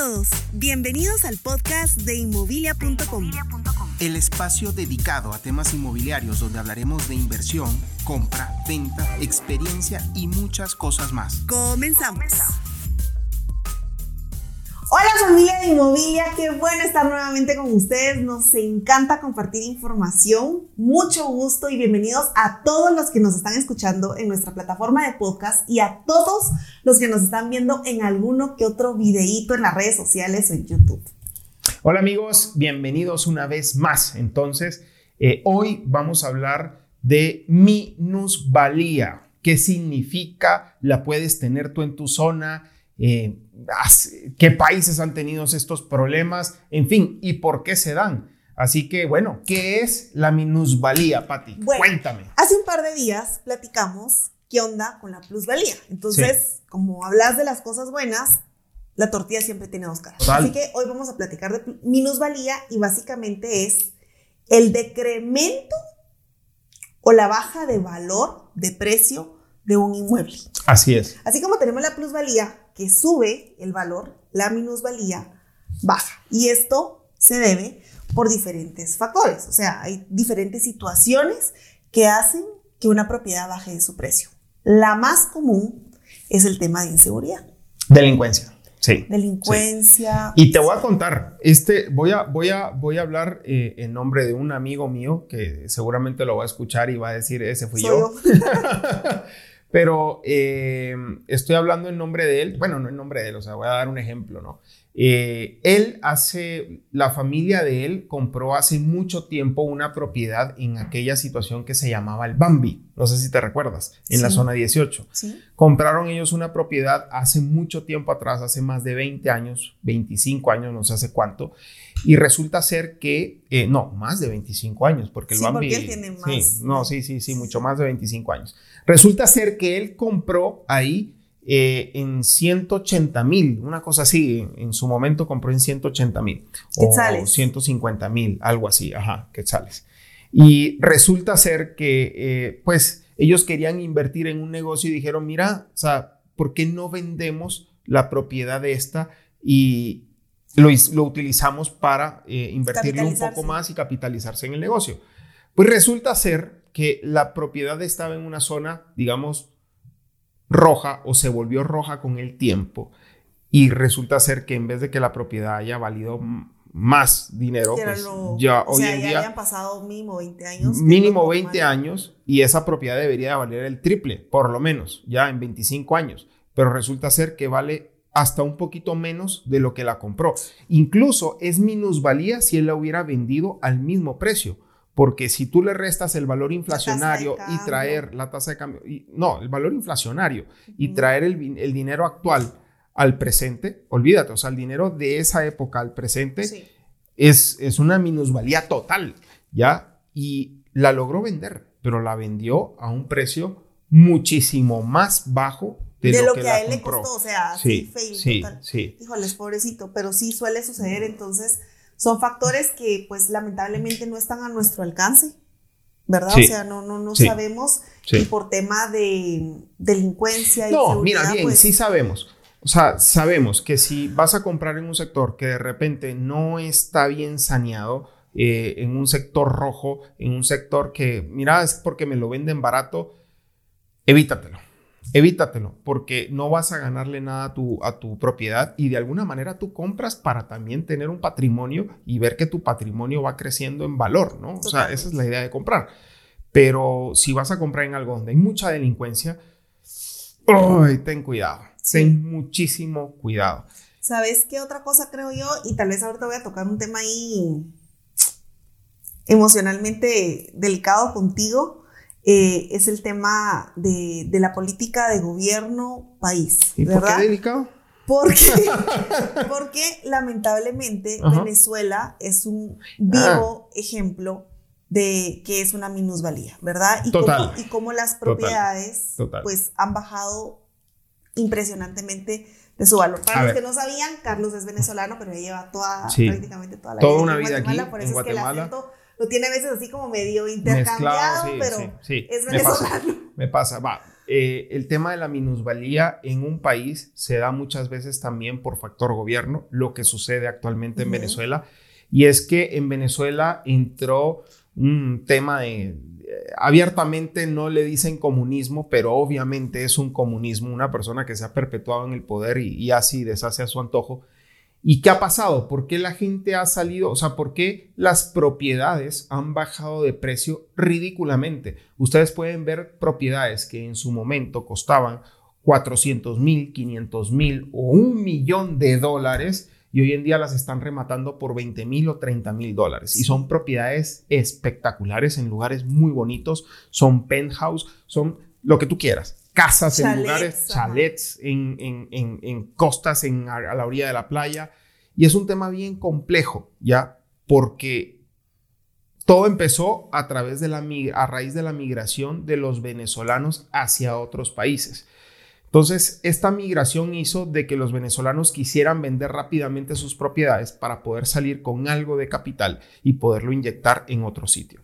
todos, bienvenidos al podcast de inmobilia.com. El espacio dedicado a temas inmobiliarios donde hablaremos de inversión, compra, venta, experiencia y muchas cosas más. Comenzamos. Hola familia de Inmobilia, qué bueno estar nuevamente con ustedes. Nos encanta compartir información. Mucho gusto y bienvenidos a todos los que nos están escuchando en nuestra plataforma de podcast y a todos los que nos están viendo en alguno que otro videíto en las redes sociales o en YouTube. Hola amigos, bienvenidos una vez más. Entonces, eh, hoy vamos a hablar de minusvalía. ¿Qué significa? ¿La puedes tener tú en tu zona? Eh, qué países han tenido estos problemas, en fin, y por qué se dan. Así que, bueno, ¿qué es la minusvalía, Patti? Cuéntame. Hace un par de días platicamos qué onda con la plusvalía. Entonces, como hablas de las cosas buenas, la tortilla siempre tiene dos caras. Así que hoy vamos a platicar de minusvalía y básicamente es el decremento o la baja de valor, de precio de un inmueble. Así es. Así como tenemos la plusvalía, que sube el valor, la minusvalía baja. Y esto se debe por diferentes factores. O sea, hay diferentes situaciones que hacen que una propiedad baje de su precio. La más común es el tema de inseguridad. Delincuencia. Sí. Delincuencia. Y te voy a contar, este, voy a, voy a, voy a hablar eh, en nombre de un amigo mío que seguramente lo va a escuchar y va a decir, ese fui yo. yo. Pero eh, estoy hablando en nombre de él, bueno, no en nombre de él, o sea, voy a dar un ejemplo, ¿no? Eh, él hace, la familia de él compró hace mucho tiempo una propiedad en aquella situación que se llamaba el Bambi, no sé si te recuerdas, en la zona 18. ¿Sí? Compraron ellos una propiedad hace mucho tiempo atrás, hace más de 20 años, 25 años, no sé hace cuánto, y resulta ser que, eh, no, más de 25 años, porque el sí, Bambi... Porque él tiene más. Sí, no, sí, sí, sí, mucho más de 25 años. Resulta ser que él compró ahí eh, en 180 mil, una cosa así, en su momento compró en 180 mil. O 150 mil, algo así, ajá, quetzales. Y resulta ser que, eh, pues, ellos querían invertir en un negocio y dijeron, mira, o sea, ¿por qué no vendemos la propiedad de esta y lo, lo utilizamos para eh, invertirlo un poco más y capitalizarse en el negocio? Pues resulta ser que la propiedad estaba en una zona, digamos, roja o se volvió roja con el tiempo y resulta ser que en vez de que la propiedad haya valido más dinero, pues ya hoy en día hayan pasado mínimo 20 años. Mínimo 20 años y esa propiedad debería valer el triple, por lo menos, ya en 25 años, pero resulta ser que vale hasta un poquito menos de lo que la compró. Incluso es minusvalía si él la hubiera vendido al mismo precio porque si tú le restas el valor inflacionario y traer la tasa de cambio, no, el valor inflacionario y traer el, el, dinero actual al presente, olvídate, o sea, el dinero de esa época al presente es, es una minusvalía total, ¿ya? Y la logró vender, pero la vendió a un precio muchísimo más bajo de, lo, que, a él le costó, o sea, sí, fail, sí, total. sí. Híjoles, pobrecito, pero sí suele suceder, entonces son factores que pues lamentablemente no están a nuestro alcance, ¿verdad? o sea, no, no, no sabemos y por tema de delincuencia y No, mira, bien, pues sí sabemos. O sea, sabemos que si vas a comprar en un sector que de repente no está bien saneado, eh, en un sector rojo, en un sector que, mira, es porque me lo venden barato, evítatelo evítatelo, porque no vas a ganarle nada a tu, a tu propiedad y de alguna manera tú compras para también tener un patrimonio y ver que tu patrimonio va creciendo en valor, ¿no? O sea, esa es la idea de comprar. Pero si vas a comprar en algo donde hay mucha delincuencia, ten cuidado, ten muchísimo cuidado. ¿Sabes qué otra cosa creo yo? Y tal vez ahorita voy a tocar un tema ahí emocionalmente delicado contigo eh, es el tema de, la política de gobierno país. ¿Y por qué delicado? Porque, porque lamentablemente Venezuela es un vivo ah. ejemplo de que es una minusvalía, ¿verdad? Y Cómo, y cómo las propiedades pues han bajado impresionantemente de su valor. Para los que no sabían, Carlos es venezolano, pero lleva toda, prácticamente toda la vida toda una vida aquí por eso en Guatemala. Es que el lo tiene a veces así como medio intercambiado, pero es venezolano. Me pasa, va. eh, el tema de la minusvalía en un país se da muchas veces también por factor gobierno, lo que sucede actualmente en Venezuela. Y es que en Venezuela entró un tema de, eh, abiertamente no le dicen comunismo, pero obviamente es un comunismo, una persona que se ha perpetuado en el poder y, y así deshace a su antojo. ¿Y qué ha pasado? ¿Por qué la gente ha salido? O sea, ¿por qué las propiedades han bajado de precio ridículamente? Ustedes pueden ver propiedades que en su momento costaban 400 mil, 500 mil o un millón de dólares y hoy en día las están rematando por 20 mil o 30 mil dólares. Y son propiedades espectaculares en lugares muy bonitos, son penthouse, son lo que tú quieras casas en lugares, chalets en, en, costas en, a, la orilla de la playa. Y es un tema bien complejo, ¿ya? Porque todo empezó a través de la a raíz de la migración de los venezolanos hacia otros países. Entonces, esta migración hizo de que los venezolanos quisieran vender rápidamente sus propiedades para poder salir con algo de capital y poderlo inyectar en otro sitio.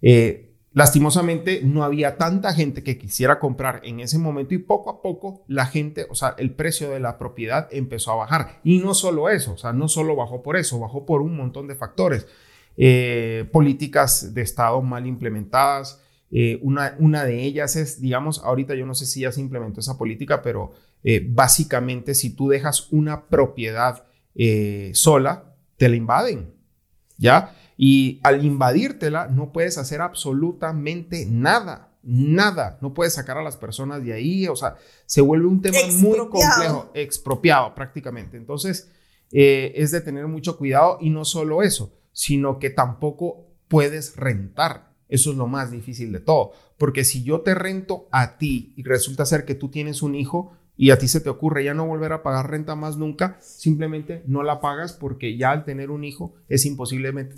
Eh, Lastimosamente no había tanta gente que quisiera comprar en ese momento y poco a poco la gente, o sea, el precio de la propiedad empezó a bajar. Y no solo eso, o sea, no solo bajó por eso, bajó por un montón de factores. Eh, políticas de Estado mal implementadas. Eh, una, una, de ellas es, digamos, ahorita yo no sé si ya se implementó esa política, pero eh, básicamente si tú dejas una propiedad sola, te la invaden. ¿Ya? Y al invadírtela no puedes hacer absolutamente nada, nada. No puedes sacar a las personas de ahí, o sea, se vuelve un tema muy complejo, expropiado prácticamente. Entonces, eh, es de tener mucho cuidado y no solo eso, sino que tampoco puedes rentar. Eso es lo más difícil de todo, porque si yo te rento a ti y resulta ser que tú tienes un hijo, y a ti se te ocurre ya no volver a pagar renta más nunca, simplemente no la pagas porque ya al tener un hijo es,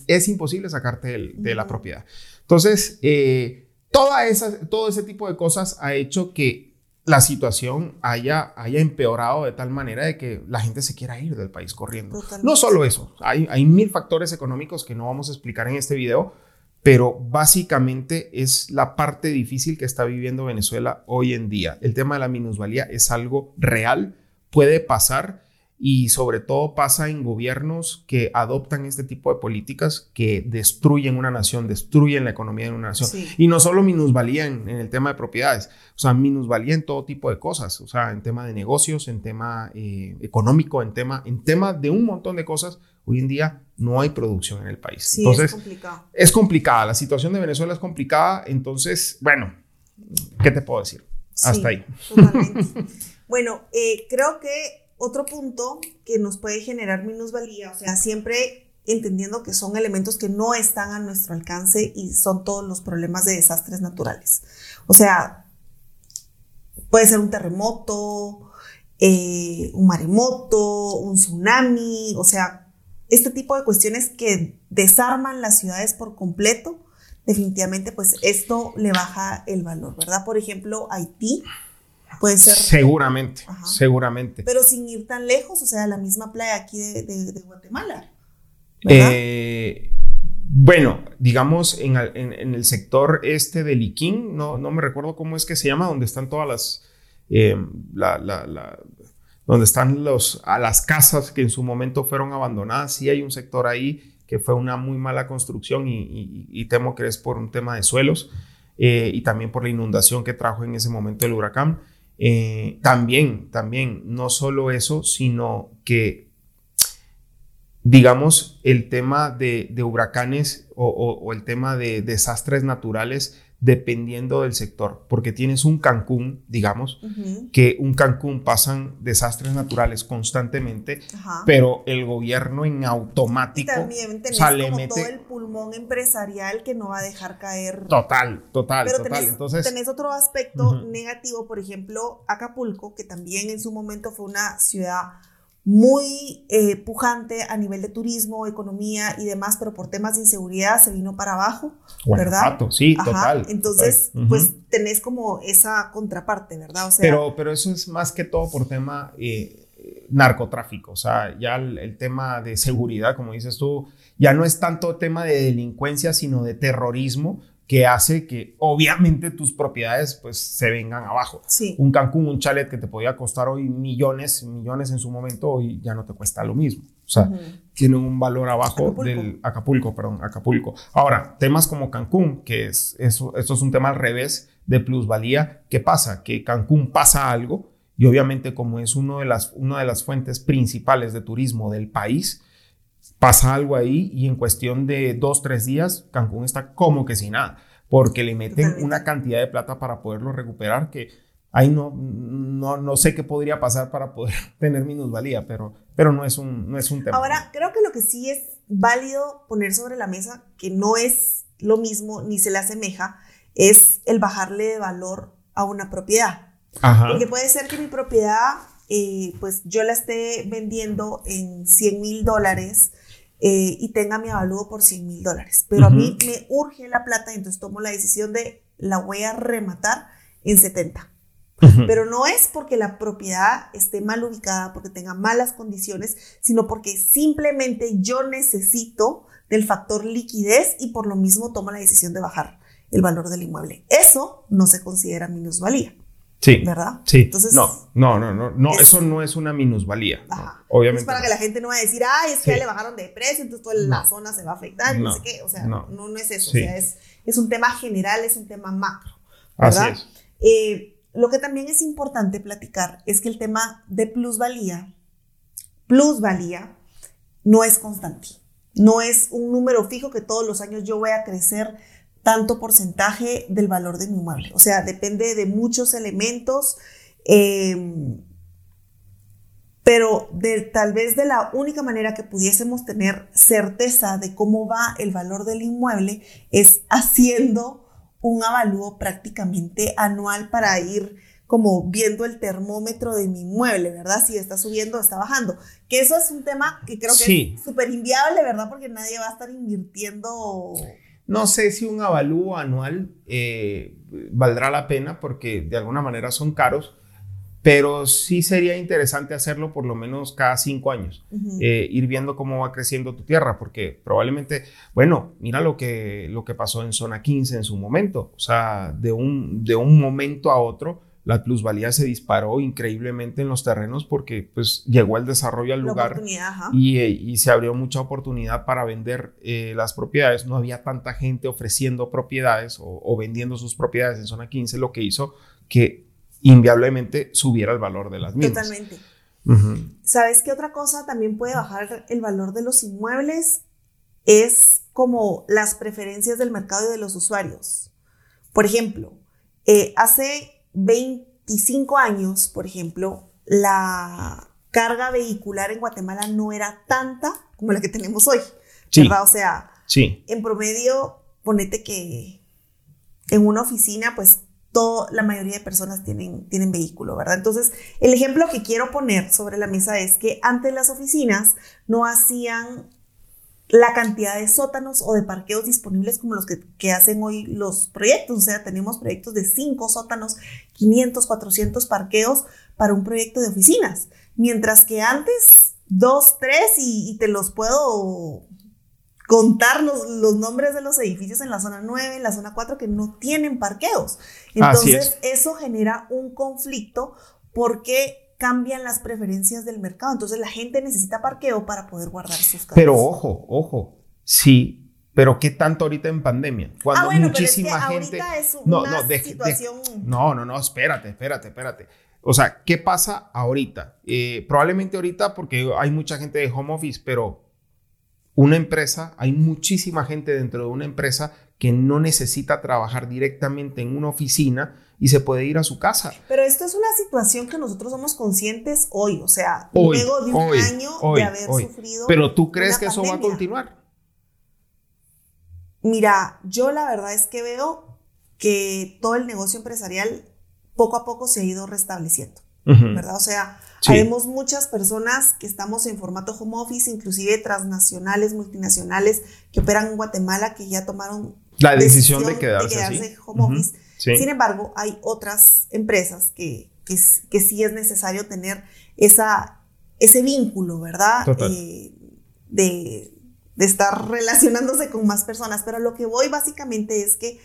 es imposible sacarte de la propiedad. Entonces, eh, toda esa, todo ese tipo de cosas ha hecho que la situación haya, haya empeorado de tal manera de que la gente se quiera ir del país corriendo. No solo eso, hay, hay mil factores económicos que no vamos a explicar en este video, pero básicamente es la parte difícil que está viviendo Venezuela hoy en día. El tema de la minusvalía es algo real, puede pasar y sobre todo pasa en gobiernos que adoptan este tipo de políticas que destruyen una nación, destruyen la economía de una nación. Y no solo minusvalía en, el tema de propiedades, o sea, minusvalía en todo tipo de cosas, o sea, en tema de negocios, en tema eh, económico, en tema, en tema de un montón de cosas. Hoy en día no hay producción en el país. Sí, entonces, es complicado. Es complicada, la situación de Venezuela es complicada, entonces, bueno, ¿qué te puedo decir? Hasta ahí. bueno, eh, creo que otro punto que nos puede generar minusvalía, o sea, siempre entendiendo que son elementos que no están a nuestro alcance y son todos los problemas de desastres naturales. O sea, puede ser un terremoto, eh, un maremoto, un tsunami, o sea, este tipo de cuestiones que desarman las ciudades por completo, definitivamente pues esto le baja el valor, ¿verdad? Por ejemplo, Haití Puede ser. Seguramente, seguramente. Pero sin ir tan lejos, o sea, la misma playa aquí de, Guatemala. Eh, bueno, digamos en, el sector este de Liquín, no, no me recuerdo cómo es que se llama, donde están todas las. Eh, donde están los, a las casas que en su momento fueron abandonadas. Sí hay un sector ahí que fue una muy mala construcción y, temo que es por un tema de suelos eh, y también por la inundación que trajo en ese momento el huracán. Eh, también, también, no solo eso, sino que, digamos, el tema de, huracanes o, el tema de desastres naturales dependiendo del sector, porque tienes un Cancún, digamos, que un Cancún pasan desastres naturales constantemente, pero el gobierno en automático también tenés todo el pulmón empresarial que no va a dejar caer. Total, total, pero total. Tenés, Entonces tenés otro aspecto negativo, por ejemplo, Acapulco, que también en su momento fue una ciudad muy eh, pujante a nivel de turismo, economía y demás, pero por temas de inseguridad se vino para abajo, ¿verdad? sí, total. Entonces, pues tenés como esa contraparte, ¿verdad? O sea, pero, pero eso es más que todo por tema eh, narcotráfico, o sea, ya el, tema de seguridad, como dices tú, ya no es tanto tema de delincuencia, sino de terrorismo que hace que obviamente tus propiedades pues se vengan abajo. Sí. Un Cancún, un chalet que te podía costar hoy millones, millones en su momento, hoy ya no te cuesta lo mismo. O sea, tiene un valor abajo del Acapulco, perdón, Acapulco. Ahora, temas como Cancún, que es eso, esto es un tema al revés de plusvalía. ¿Qué pasa? Que Cancún pasa algo y obviamente como es uno de las, una de las fuentes principales de turismo del país, pasa algo ahí y en cuestión de dos, tres días, Cancún está como que sin nada, porque le meten una cantidad de plata para poderlo recuperar que ahí no, no, no sé qué podría pasar para poder tener minusvalía, pero, pero no, es un, no es un tema. Ahora, creo que lo que sí es válido poner sobre la mesa, que no es lo mismo ni se le asemeja, es el bajarle de valor a una propiedad. Porque puede ser que mi propiedad, eh, pues yo la esté vendiendo en 100 mil dólares eh, y tenga mi avalúo por 100 mil dólares. Pero a mí me urge la plata y entonces tomo la decisión de la voy a rematar en 70. Pero no es porque la propiedad esté mal ubicada, porque tenga malas condiciones, sino porque simplemente yo necesito del factor liquidez y por lo mismo tomo la decisión de bajar el valor del inmueble. Eso no se considera minusvalía. Sí. ¿Verdad? Sí. Entonces, no, no, no, no, no eso no es una minusvalía. obviamente. Es para que la gente no vaya a decir, ay, es que ya le bajaron de precio, entonces toda la zona se va a afectar, no, sé qué. O sea, no, no, es eso. O sea, es, es, un tema general, es un tema macro. ¿verdad? Así es. Eh, lo que también es importante platicar es que el tema de plusvalía, plusvalía, no es constante. No es un número fijo que todos los años yo voy a crecer tanto porcentaje del valor de mi inmueble. O sea, depende de muchos elementos, em, pero de, tal vez de la única manera que pudiésemos tener certeza de cómo va el valor del inmueble es haciendo un avalúo prácticamente anual para ir como viendo el termómetro de mi inmueble, ¿verdad? Si está subiendo o está bajando. Que eso es un tema que creo que es súper inviable, ¿verdad? Porque nadie va a estar invirtiendo no sé si un avalúo anual eh, valdrá la pena porque de alguna manera son caros, pero sí sería interesante hacerlo por lo menos cada cinco años, eh, ir viendo cómo va creciendo tu tierra, porque probablemente, bueno, mira lo que, lo que pasó en zona 15 en su momento, o sea, de un, de un momento a otro la plusvalía se disparó increíblemente en los terrenos porque pues llegó el desarrollo al lugar y, eh, y, se abrió mucha oportunidad para vender eh, las propiedades. No había tanta gente ofreciendo propiedades o, vendiendo sus propiedades en zona 15, lo que hizo que inviablemente subiera el valor de las mismas. Totalmente. ¿Sabes qué otra cosa también puede bajar el valor de los inmuebles? Es como las preferencias del mercado y de los usuarios. Por ejemplo, eh, hace 25 años, por ejemplo, la carga vehicular en Guatemala no era tanta como la que tenemos hoy. ¿Verdad? O sea, en promedio, ponete que en una oficina, pues todo, la mayoría de personas tienen, tienen vehículo, ¿verdad? Entonces, el ejemplo que quiero poner sobre la mesa es que antes las oficinas no hacían la cantidad de sótanos o de parqueos disponibles como los que, hacen hoy los proyectos. O sea, tenemos proyectos de 5 sótanos, 500, 400 parqueos para un proyecto de oficinas. Mientras que antes, 2, 3 y, te los puedo contar los, los, nombres de los edificios en la zona 9, en la zona 4 que no tienen parqueos. Entonces, eso genera un conflicto porque cambian las preferencias del mercado. Entonces la gente necesita parqueo para poder guardar sus carros. Pero ojo, ojo, sí, pero ¿qué tanto ahorita en pandemia? Cuando ah, muchísima gente... Es una no, no, situación... no, no, no, espérate, espérate, espérate. O sea, ¿qué pasa ahorita? Eh, probablemente ahorita porque hay mucha gente de home office, pero una empresa, hay muchísima gente dentro de una empresa que no necesita trabajar directamente en una oficina y se puede ir a su casa. Pero esto es una situación que nosotros somos conscientes hoy, o sea, luego de un año de haber sufrido. Pero tú crees que eso va a continuar? Mira, yo la verdad es que veo que todo el negocio empresarial poco a poco se ha ido restableciendo, ¿verdad? O sea, Habemos muchas personas que estamos en formato home office, inclusive transnacionales, multinacionales que operan en Guatemala, que ya tomaron la decisión, de quedarse, home office. Sin embargo, hay otras empresas que, que, sí es necesario tener esa, ese vínculo, ¿verdad? Eh, de, de estar relacionándose con más personas. Pero lo que voy básicamente es que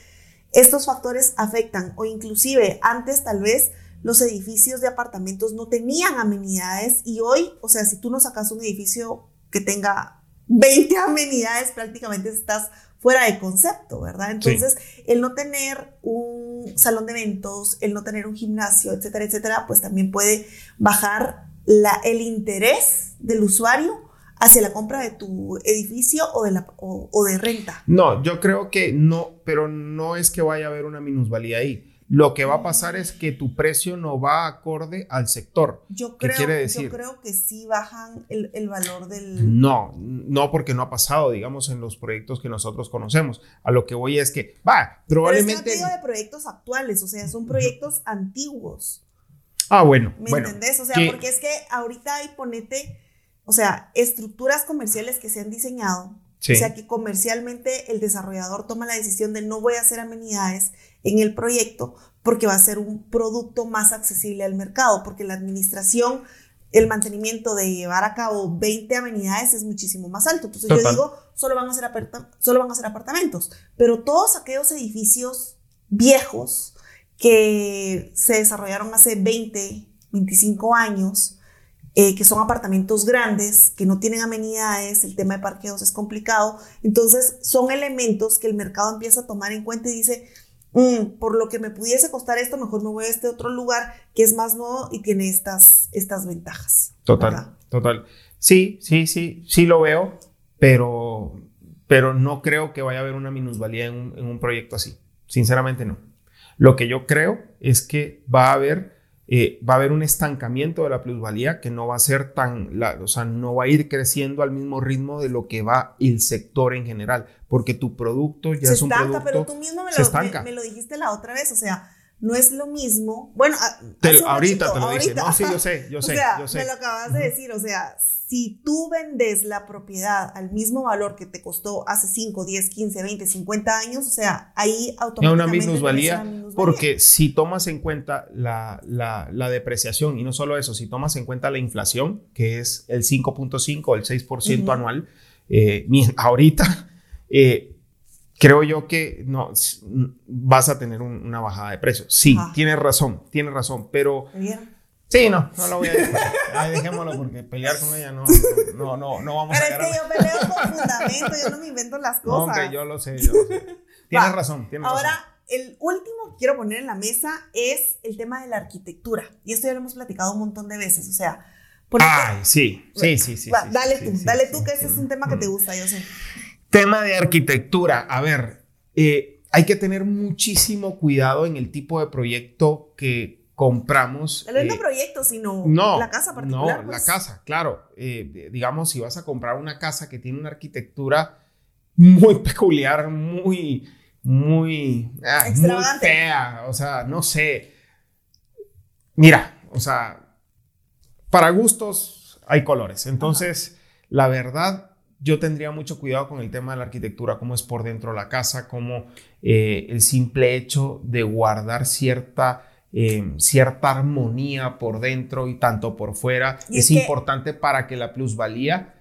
estos factores afectan o inclusive antes tal vez los edificios de apartamentos no tenían amenidades y hoy, o sea, si tú no sacas un edificio que tenga 20 amenidades, prácticamente estás fuera de concepto, ¿verdad? Entonces, el no tener un salón de eventos, el no tener un gimnasio, etcétera, etcétera, pues también puede bajar la, el interés del usuario hacia la compra de tu edificio o de, la, o de renta. No, yo creo que no, pero no es que vaya a haber una minusvalía ahí lo que va a pasar es que tu precio no va acorde al sector. Yo creo, quiere decir? yo creo que sí bajan el, el, valor del... No, no porque no ha pasado, digamos, en los proyectos que nosotros conocemos. A lo que voy es que, va, probablemente... Pero es que no de proyectos actuales, o sea, son proyectos antiguos. Ah, bueno. ¿Me entendés? O sea, porque es que ahorita hay, ponete, o sea, estructuras comerciales que se han diseñado. O sea, que comercialmente el desarrollador toma la decisión de no voy a hacer amenidades en el proyecto porque va a ser un producto más accesible al mercado, porque la administración, el mantenimiento de llevar a cabo 20 amenidades es muchísimo más alto. Entonces yo digo, solo van, a ser solo van a ser apartamentos, pero todos aquellos edificios viejos que se desarrollaron hace 20, 25 años, eh, que son apartamentos grandes, que no tienen amenidades, el tema de parqueos es complicado. Entonces, son elementos que el mercado empieza a tomar en cuenta y dice, Mm, por lo que me pudiese costar esto, mejor me voy a este otro lugar que es más nuevo y tiene estas, estas ventajas. Total, total. Sí, sí, sí, sí lo veo, pero, pero no creo que vaya a haber una minusvalía en un, en un proyecto así. Sinceramente no. Lo que yo creo es que va a haber eh, va a haber un estancamiento de la plusvalía que no va a ser tan, o sea, no va a ir creciendo al mismo ritmo de lo que va el sector en general, porque tu producto ya es un producto. Pero tú mismo me lo, me, lo dijiste la otra vez, o sea, no es lo mismo. Bueno, ah, ahorita te lo dije. No, sí, yo sé, yo sé, yo sé. Me lo acabas de decir, o sea, si tú vendes la propiedad al mismo valor que te costó hace 5, 10, 15, 20, 50 años, o sea, ahí automáticamente... Una minusvalía, porque si tomas en cuenta la, la, depreciación, y no solo eso, si tomas en cuenta la inflación, que es el 5.5 el 6% anual, eh, ahorita, eh, creo yo que no, vas a tener una bajada de precios. Sí, tienes razón, tienes razón, pero... Sí, no, no lo voy a decir. Ahí dejémoslo porque pelear con ella no, no, no, no vamos Pero a Pero es que yo peleo con fundamento, yo no me invento las cosas. No, yo lo sé, yo lo sé. Tienes razón, tienes Ahora, razón. Ahora, el último que quiero poner en la mesa es el tema de la arquitectura. Y esto ya lo hemos platicado un montón de veces, o sea... Ay, sí, sí, sí, sí. dale tú, dale tú, que ese es un tema que te gusta, yo sé. Tema de arquitectura. A ver, eh, hay que tener muchísimo cuidado en el tipo de proyecto que compramos. No es eh, proyecto, sino la casa particular. No, la pues. casa, claro. Eh, digamos, si vas a comprar una casa que tiene una arquitectura muy peculiar, muy, muy, ah, muy fea, o sea, no sé. Mira, o sea, para gustos hay colores. Entonces, la verdad, yo tendría mucho cuidado con el tema de la arquitectura, cómo es por dentro la casa, cómo eh, el simple hecho de guardar cierta eh, cierta armonía por dentro y tanto por fuera. es, importante para que la plusvalía,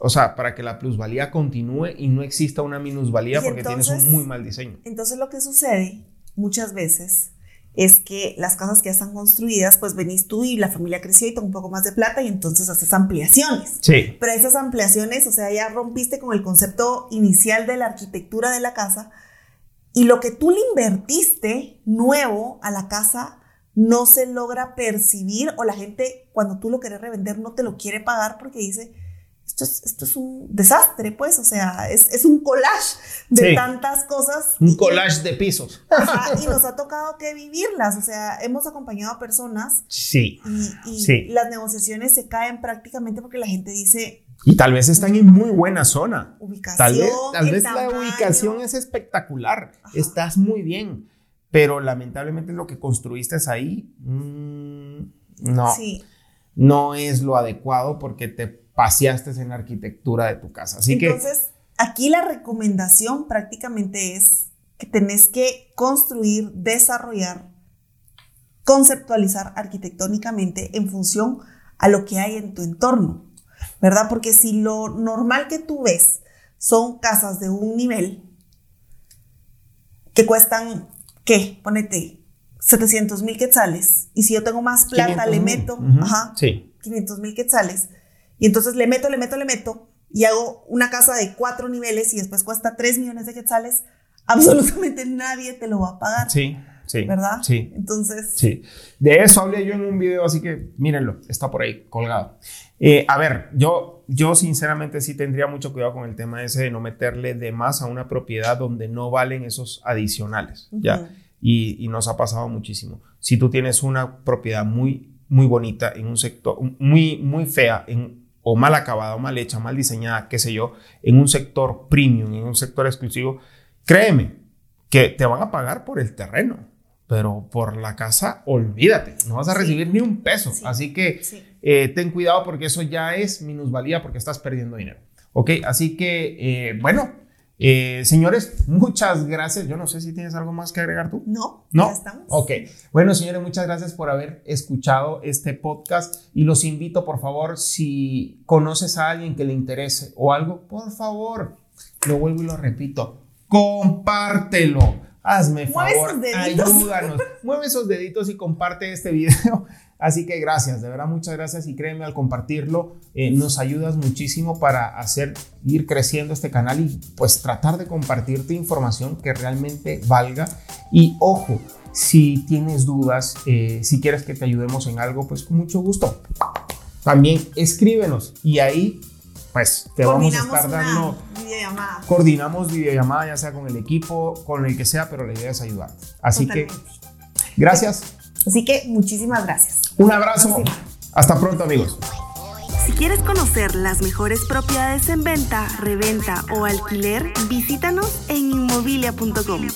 o sea, para que la plusvalía continúe y no exista una minusvalía porque tienes un muy mal diseño. Entonces lo que sucede muchas veces es que las casas que ya están construidas, pues venís tú y la familia creció y tengo un poco más de plata y entonces haces ampliaciones. Sí. Pero esas ampliaciones, o sea, ya rompiste con el concepto inicial de la arquitectura de la casa y lo que tú le invertiste nuevo a la casa no se logra percibir o la gente cuando tú lo quieres revender no te lo quiere pagar porque dice, esto es, esto es un desastre, pues, o sea, es, un collage de tantas cosas. Un collage de pisos. y nos ha tocado que vivirlas, o sea, hemos acompañado a personas. Sí. Y, las negociaciones se caen prácticamente porque la gente dice, y tal vez están en muy buena zona. Ubicación. Tal vez, tal vez la ubicación es espectacular. Estás muy bien. Pero lamentablemente lo que construiste ahí, mm, no. No es lo adecuado porque te paseaste en la arquitectura de tu casa. Así Entonces, aquí la recomendación prácticamente es que tenés que construir, desarrollar, conceptualizar arquitectónicamente en función a lo que hay en tu entorno. ¿verdad? Porque si lo normal que tú ves son casas de un nivel que cuestan ¿qué? Ponete 700 mil quetzales. Y si yo tengo más plata, le meto, ajá, sí. 500 mil quetzales. Y entonces le meto, le meto, le meto. Y hago una casa de cuatro niveles y después cuesta 3 millones de quetzales. Absolutamente nadie te lo va a pagar. Sí. Sí. ¿Verdad? Sí. Entonces. Sí. De eso hablé yo en un video, así que mírenlo, está por ahí colgado. Eh, a ver, yo, yo sinceramente sí tendría mucho cuidado con el tema ese de no meterle de más a una propiedad donde no valen esos adicionales, ¿ya? Y, nos ha pasado muchísimo. Si tú tienes una propiedad muy, muy bonita en un sector, muy, muy fea, en, o mal acabada, o mal hecha, mal diseñada, qué sé yo, en un sector premium, en un sector exclusivo, créeme que te van a pagar por el terreno pero por la casa, olvídate, no vas a recibir ni un peso. Así que eh, ten cuidado porque eso ya es minusvalía porque estás perdiendo dinero. ¿Ok? Así que, eh, bueno, eh, señores, muchas gracias. Yo no sé si tienes algo más que agregar tú. No, no. Ya estamos. Ok. Bueno, señores, muchas gracias por haber escuchado este podcast y los invito, por favor, si conoces a alguien que le interese o algo, por favor, lo vuelvo y lo repito, compártelo hazme favor, ayúdanos, mueve esos deditos y comparte este video. Así que gracias, de verdad muchas gracias y créeme al compartirlo eh, nos ayudas muchísimo para hacer ir creciendo este canal y pues tratar de compartirte información que realmente valga y ojo, si tienes dudas, eh, si quieres que te ayudemos en algo, pues con mucho gusto. También escríbenos y ahí pues te vamos a estar dando. Videollamada. Coordinamos videollamada, ya sea con el equipo, con el que sea, pero la idea es ayudar. Así que, gracias. Así que muchísimas gracias. Un abrazo. Hasta pronto, amigos. Si quieres conocer las mejores propiedades en venta, reventa o alquiler, visítanos en inmobilia.com.